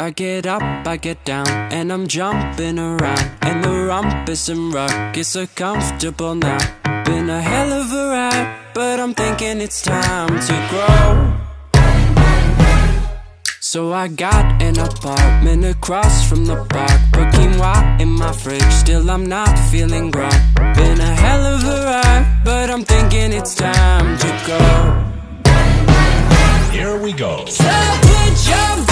I get up, I get down, and I'm jumping around. And the rumpus and ruckus are comfortable now. Been a hell of a ride, but I'm thinking it's time to grow. So I got an apartment across from the park. Put quinoa in my fridge, still I'm not feeling grown. Been a hell of a ride, but I'm thinking it's time to go. Here we go. So put your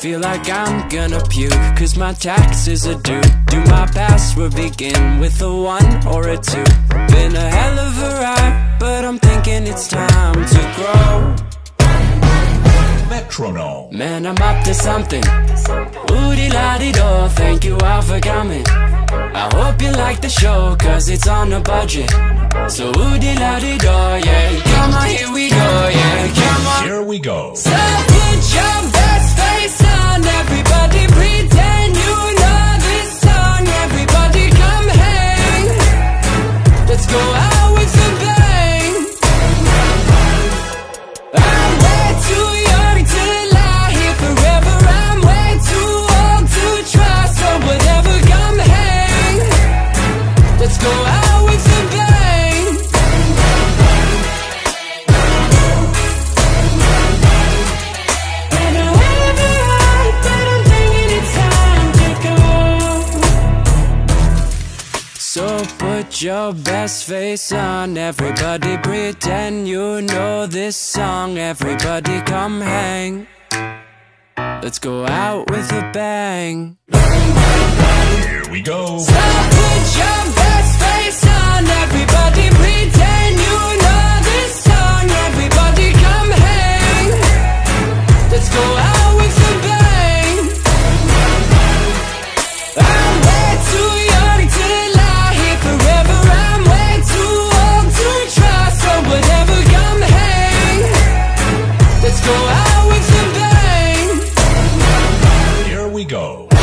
Feel like I'm gonna puke, cause my taxes are due. Do my password begin with a one or a two? Been a hell of a ride, but I'm thinking it's time to grow. Metronome. Man, I'm up to something. Woody la di do, thank you all for coming. I hope you like the show, cause it's on a budget. So woody Let's go out with a bang. I wanna be right, but I'm thinking it's time to go. So put your best face on, everybody pretend you know this song. Everybody come hang. Let's go out with a bang. Here we go. So put your go.